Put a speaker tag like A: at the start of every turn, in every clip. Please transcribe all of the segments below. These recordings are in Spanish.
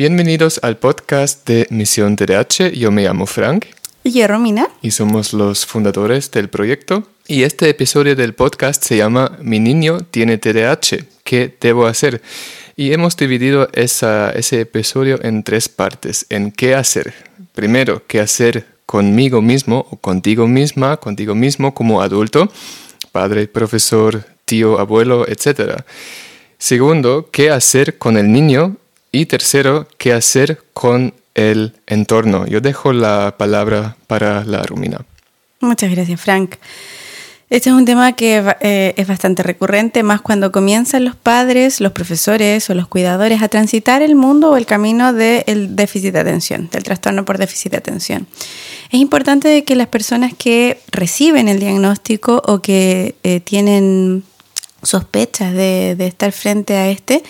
A: Bienvenidos al podcast de Misión TDH. Yo me llamo Frank.
B: Y yo, Romina.
A: Y somos los fundadores del proyecto. Y este episodio del podcast se llama Mi niño tiene TDAH. ¿Qué debo hacer? Y hemos dividido ese episodio en tres partes. En qué hacer. Primero, qué hacer conmigo mismo o contigo misma, contigo mismo como adulto, padre, profesor, tío, abuelo, etc. Segundo, qué hacer con el niño y tercero, qué hacer con el entorno. Yo dejo la palabra para la Rumina.
B: Muchas gracias, Frank. Este es un tema que eh, es bastante recurrente, más cuando comienzan los padres, los profesores o los cuidadores a transitar el mundo o el camino del déficit de atención, del trastorno por déficit de atención. Es importante que las personas que reciben el diagnóstico o que eh, tienen sospechas de, de estar frente a este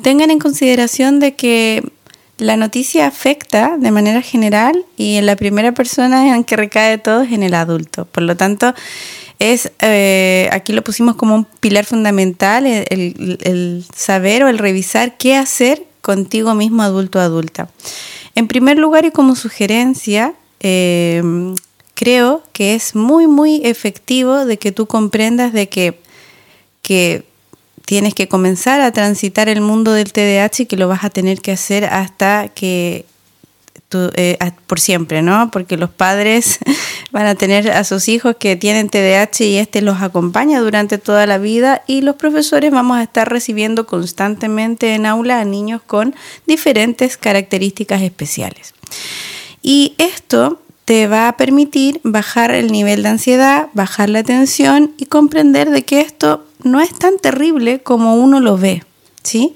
B: tengan en consideración de que la noticia afecta de manera general y en la primera persona en que recae todo es en el adulto. Por lo tanto, es eh, aquí lo pusimos como un pilar fundamental, el, saber o el revisar qué hacer contigo mismo adulto o adulta. En primer lugar y como sugerencia, eh, creo que es muy, muy efectivo de que tú comprendas de que, que tienes que comenzar a transitar el mundo del TDAH y que lo vas a tener que hacer hasta que eh, por siempre, ¿no? Porque los padres van a tener a sus hijos que tienen TDAH y este los acompaña durante toda la vida y los profesores vamos a estar recibiendo constantemente en aula a niños con diferentes características especiales. Y esto te va a permitir bajar el nivel de ansiedad, bajar la tensión y comprender de que esto no es tan terrible como uno lo ve, ¿sí?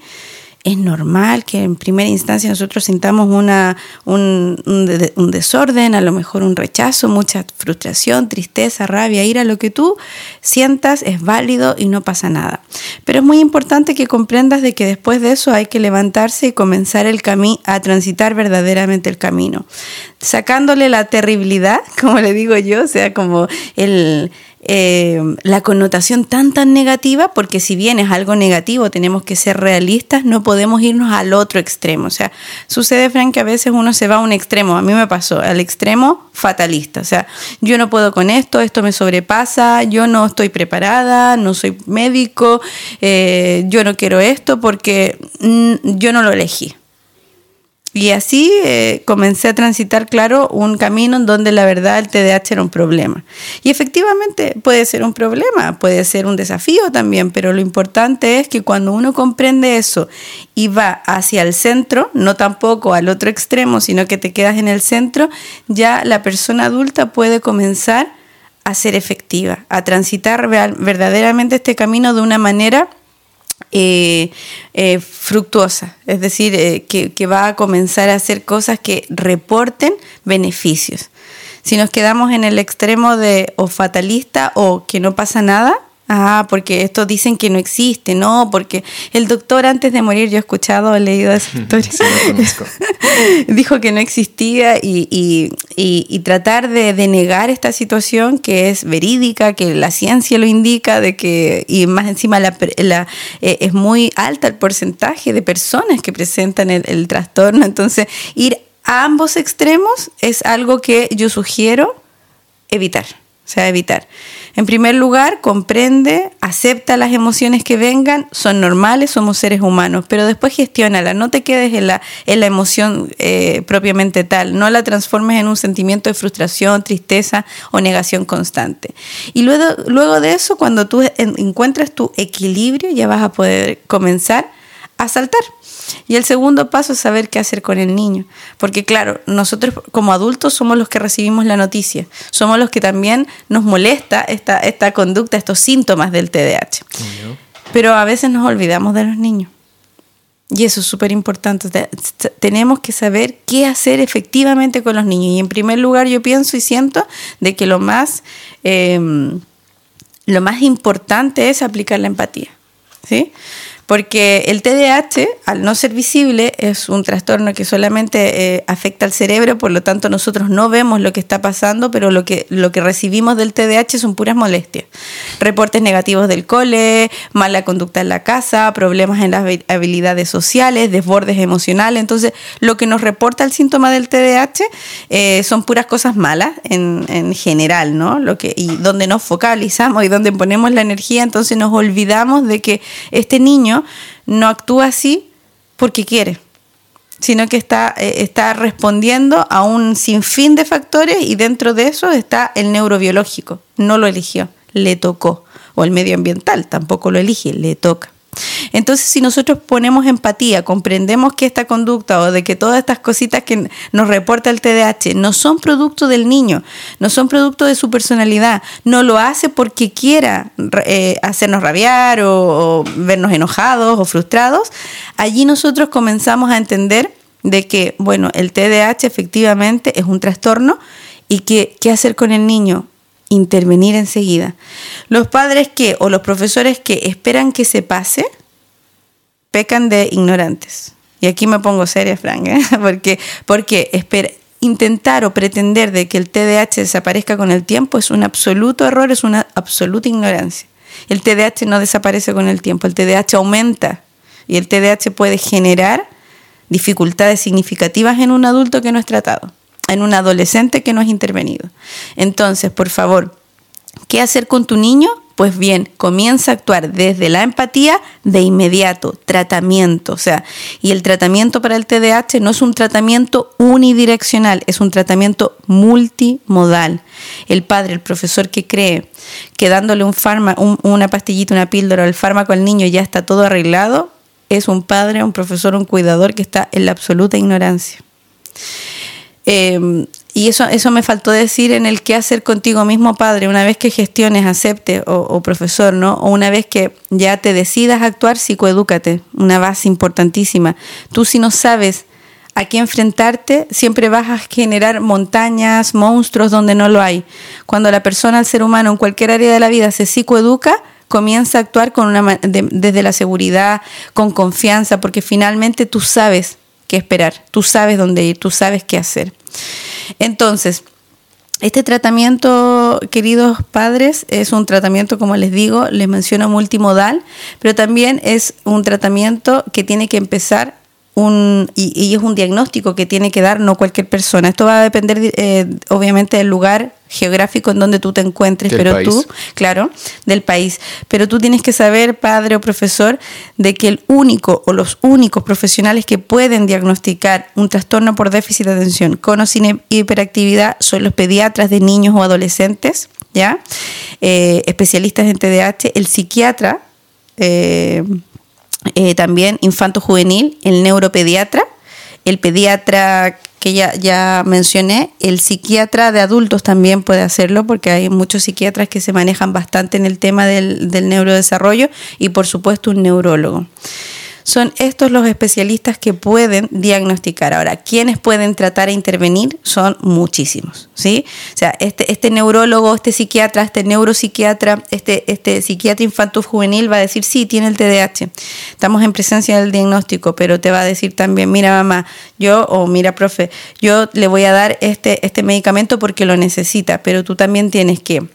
B: Es normal que en primera instancia nosotros sintamos una, un, un, desorden, a lo mejor un rechazo, mucha frustración, tristeza, rabia, ira, lo que tú sientas es válido y no pasa nada. Pero es muy importante que comprendas de que después de eso hay que levantarse y comenzar el camino a transitar verdaderamente el camino, sacándole la terribilidad, como le digo yo, o sea, como el, eh, la connotación tan tan negativa, porque si bien es algo negativo, tenemos que ser realistas, no podemos irnos al otro extremo. O sea, sucede, Frank, que a veces uno se va a un extremo, a mí me pasó, al extremo fatalista. O sea, yo no puedo con esto, esto me sobrepasa, yo no estoy preparada, no soy médico, eh, yo no quiero esto porque mm, yo no lo elegí. Y así eh, comencé a transitar, claro, un camino en donde la verdad el TDAH era un problema. Y efectivamente puede ser un problema, puede ser un desafío también, pero lo importante es que cuando uno comprende eso y va hacia el centro, no tampoco al otro extremo, sino que te quedas en el centro, ya la persona adulta puede comenzar a ser efectiva, a transitar verdaderamente este camino de una manera eh, eh, fructuosa, es decir, eh, que, que, va a comenzar a hacer cosas que reporten beneficios. Si nos quedamos en el extremo de o fatalista o que no pasa nada, Ah, porque estos dicen que no existe, no, porque el doctor antes de morir, yo he escuchado, he leído esa historia, dijo que no existía y, tratar de, negar esta situación que es verídica, que la ciencia lo indica, de que, y más encima la, eh, es muy alta el porcentaje de personas que presentan el, el trastorno, entonces ir a ambos extremos es algo que yo sugiero evitar, o sea, evitar. En primer lugar, comprende, acepta las emociones que vengan, son normales, somos seres humanos, pero después gestiónala, no te quedes en la, en la emoción eh, propiamente tal, no la transformes en un sentimiento de frustración, tristeza o negación constante. Y luego, luego de eso, cuando tú encuentres tu equilibrio, ya vas a poder comenzar a saltar. Y el segundo paso es saber qué hacer con el niño. Porque claro, nosotros como adultos somos los que recibimos la noticia. Somos los que también nos molesta esta, esta conducta, estos síntomas del TDAH. Pero a veces nos olvidamos de los niños. Y eso es súper importante. Tenemos que saber qué hacer efectivamente con los niños. Y en primer lugar yo pienso y siento de que lo más, em, lo más importante es aplicar la empatía. ¿sí? Porque el TDAH, al no ser visible, es un trastorno que solamente eh, afecta al cerebro, por lo tanto nosotros no vemos lo que está pasando, pero lo que, lo que recibimos del TDAH son puras molestias. Reportes negativos del cole, mala conducta en la casa, problemas en las habilidades sociales, desbordes emocionales. Entonces, lo que nos reporta el síntoma del TDAH eh, son puras cosas malas en, en general, ¿no? Lo que, y donde nos focalizamos y donde ponemos la energía, entonces nos olvidamos de que este niño no actúa así porque quiere, sino que está, eh, está respondiendo a un sinfín de factores y dentro de eso está el neurobiológico. No lo eligió, le tocó. O el medioambiental, tampoco lo elige, le toca. Entonces, si nosotros ponemos empatía, comprendemos que esta conducta o de que todas estas cositas que nos reporta el TDAH no son producto del niño, no son producto de su personalidad, no lo hace porque quiera eh, hacernos rabiar o, vernos enojados o frustrados, allí nosotros comenzamos a entender de que, bueno, el TDAH efectivamente es un trastorno y que qué hacer con el niño, intervenir enseguida. Los padres que o los profesores que esperan que se pase, pecan de ignorantes. Y aquí me pongo seria, Frank, ¿eh? porque, porque intentar o pretender de que el TDAH desaparezca con el tiempo es un absoluto error, es una absoluta ignorancia. El TDAH no desaparece con el tiempo, el TDAH aumenta y el TDAH puede generar dificultades significativas en un adulto que no es tratado en un adolescente que no has intervenido. Entonces, por favor, ¿qué hacer con tu niño? Pues bien, comienza a actuar desde la empatía de inmediato, tratamiento, o sea, y el tratamiento para el TDAH no es un tratamiento unidireccional, es un tratamiento multimodal. El padre, el profesor que cree que dándole un fármaco, una pastillita, una píldora, el fármaco al niño ya está todo arreglado, es un padre, un profesor, un cuidador que está en la absoluta ignorancia. Em, y eso, eso me faltó decir en el qué hacer contigo mismo, padre, una vez que gestiones, acepte o, profesor, ¿no? O una vez que ya te decidas actuar, psicoedúcate, una base importantísima. Tú si no sabes a qué enfrentarte, siempre vas a generar montañas, monstruos donde no lo hay. Cuando la persona, el ser humano, en cualquier área de la vida se psicoeduca, comienza a actuar con una, desde la seguridad, con confianza, porque finalmente tú sabes qué esperar, tú sabes dónde ir, tú sabes qué hacer. Entonces, este tratamiento, queridos padres, es un tratamiento, como les digo, les menciono multimodal, pero también es un tratamiento que tiene que empezar un, y, es un diagnóstico que tiene que dar no cualquier persona. Esto va a depender, eh, obviamente, del lugar geográfico en donde tú te encuentres, pero tú, claro, del país. Pero tú tienes que saber, padre o profesor, de que el único o los únicos profesionales que pueden diagnosticar un trastorno por déficit de atención con o sin hiperactividad son los pediatras de niños o adolescentes, ¿ya? Eh, especialistas en TDAH, el psiquiatra. Eh, eh, también infanto juvenil, el neuropediatra, el pediatra que ya, ya mencioné, el psiquiatra de adultos también puede hacerlo porque hay muchos psiquiatras que se manejan bastante en el tema del, del neurodesarrollo y por supuesto un neurólogo. Son estos los especialistas que pueden diagnosticar. Ahora, ¿quiénes pueden tratar e intervenir? Son muchísimos, ¿sí? O sea, este, este neurólogo, este psiquiatra, este neuropsiquiatra, este, este psiquiatra infantil juvenil va a decir, sí, tiene el TDAH. Estamos en presencia del diagnóstico, pero te va a decir también, mira mamá, yo, o mira profe, yo le voy a dar este, este medicamento porque lo necesita, pero tú también tienes que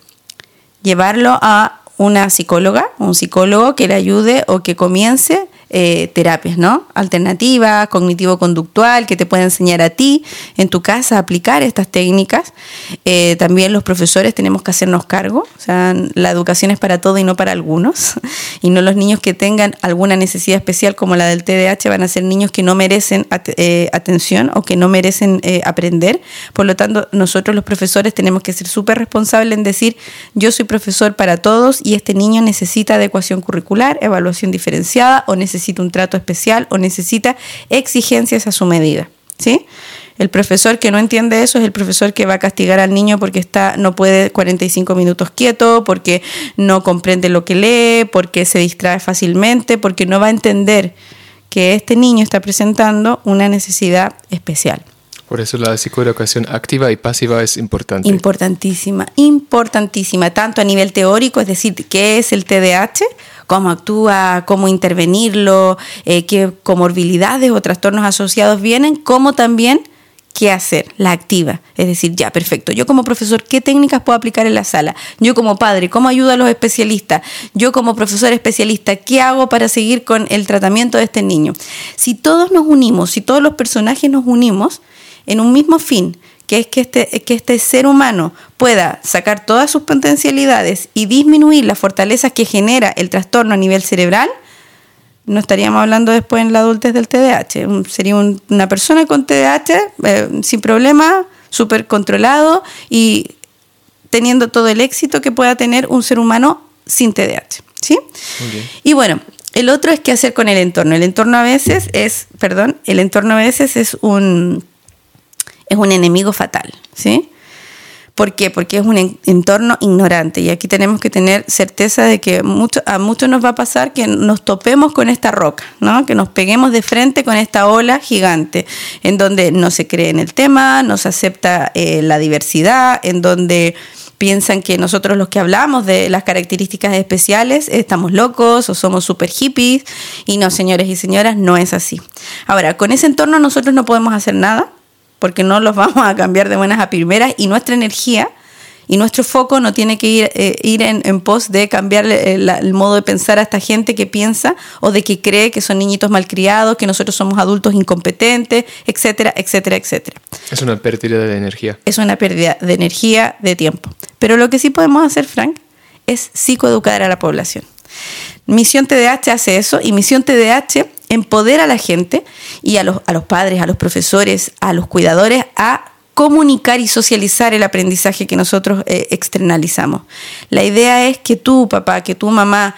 B: llevarlo a una psicóloga, un psicólogo que le ayude o que comience eh, terapias, ¿no? Alternativas, cognitivo-conductual, que te pueda enseñar a ti en tu casa aplicar estas técnicas. Eh, también los profesores tenemos que hacernos cargo, o sea, la educación es para todo y no para algunos, y no los niños que tengan alguna necesidad especial como la del TDAH van a ser niños que no merecen eh, atención o que no merecen aprender. Por lo tanto, nosotros los profesores tenemos que ser súper responsables en decir, yo soy profesor para todos y este niño necesita adecuación curricular, evaluación diferenciada o necesita necesita un trato especial o necesita exigencias a su medida. ¿sí? El profesor que no entiende eso es el profesor que va a castigar al niño porque está, no puede 45 minutos quieto, porque no comprende lo que lee, porque se distrae fácilmente, porque no va a entender que este niño está presentando una necesidad especial.
A: Por eso la psicoeducación activa y pasiva es importante.
B: Importantísima, importantísima, tanto a nivel teórico, es decir, qué es el TDAH, cómo actúa, cómo intervenirlo, eh, qué comorbilidades o trastornos asociados vienen, como también qué hacer, la activa. Es decir, ya, perfecto. Yo como profesor, ¿qué técnicas puedo aplicar en la sala? Yo como padre, ¿cómo ayudo a los especialistas? Yo como profesor especialista, ¿qué hago para seguir con el tratamiento de este niño? Si todos nos unimos, si todos los personajes nos unimos en un mismo fin, que es que este, que este ser humano pueda sacar todas sus potencialidades y disminuir las fortalezas que genera el trastorno a nivel cerebral, no estaríamos hablando después en la adultez del TDAH. Sería una persona con TDAH eh, sin problema, súper controlado y teniendo todo el éxito que pueda tener un ser humano sin TDAH. ¿sí? Y bueno, el otro es qué hacer con el entorno. El entorno a veces es, perdón, el entorno a veces es un, es un enemigo fatal. ¿sí? ¿Por qué? Porque es un entorno ignorante y aquí tenemos que tener certeza de que mucho, a muchos nos va a pasar que nos topemos con esta roca, ¿no? que nos peguemos de frente con esta ola gigante, en donde no se cree en el tema, no se acepta eh, la diversidad, en donde piensan que nosotros los que hablamos de las características especiales estamos locos o somos super hippies y no, señores y señoras, no es así. Ahora, con ese entorno nosotros no podemos hacer nada porque no los vamos a cambiar de buenas a primeras y nuestra energía y nuestro foco no tiene que ir, eh, ir en, pos de cambiar el, modo de pensar a esta gente que piensa o de que cree que son niñitos malcriados, que nosotros somos adultos incompetentes, etcétera, etcétera, etcétera.
A: Es una pérdida de energía.
B: Es una pérdida de energía, de tiempo. Pero lo que sí podemos hacer, Frank, es psicoeducar a la población. Misión TDH hace eso y Misión TDH empodera a la gente y a los, a los padres, a los profesores, a los cuidadores a comunicar y socializar el aprendizaje que nosotros eh, externalizamos. La idea es que tú, papá, que tu mamá,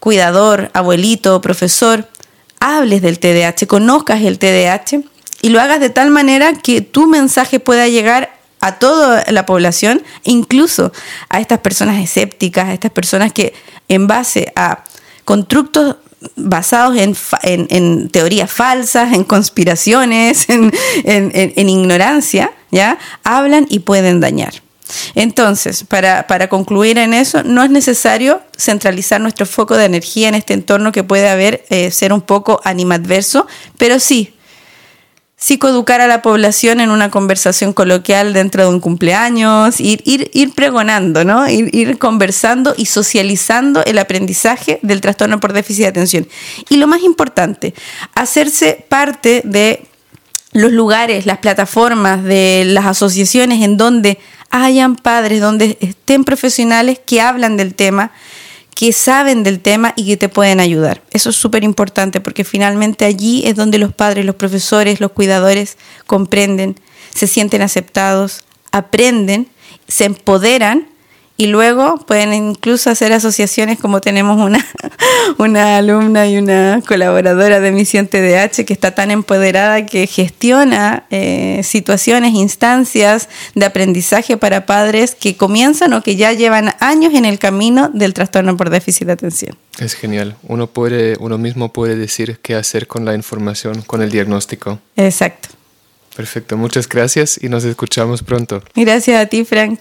B: cuidador, abuelito, profesor, hables del TDAH, conozcas el TDAH y lo hagas de tal manera que tu mensaje pueda llegar a toda la población, incluso a estas personas escépticas, a estas personas que en base a constructos basados en, teorías falsas, en conspiraciones, en, ignorancia, ¿ya? Hablan y pueden dañar. Entonces, para, concluir en eso, no es necesario centralizar nuestro foco de energía en este entorno que puede haber, eh, ser un poco animadverso, pero sí psicoeducar a la población en una conversación coloquial dentro de un cumpleaños, ir, ir, ir pregonando, ¿no? Ir, ir, conversando y socializando el aprendizaje del trastorno por déficit de atención. Y lo más importante, hacerse parte de los lugares, las plataformas, de las asociaciones en donde hayan padres, donde estén profesionales que hablan del tema que saben del tema y que te pueden ayudar. Eso es súper importante porque finalmente allí es donde los padres, los profesores, los cuidadores comprenden, se sienten aceptados, aprenden, se empoderan y luego pueden incluso hacer asociaciones como tenemos una, una alumna y una colaboradora de Misión TDH que está tan empoderada que gestiona eh, situaciones, instancias de aprendizaje para padres que comienzan o que ya llevan años en el camino del trastorno por déficit de atención.
A: Es genial. Uno, puede, uno mismo puede decir qué hacer con la información, con el diagnóstico.
B: Exacto.
A: Perfecto. Muchas gracias y nos escuchamos pronto.
B: Gracias a ti, Frank.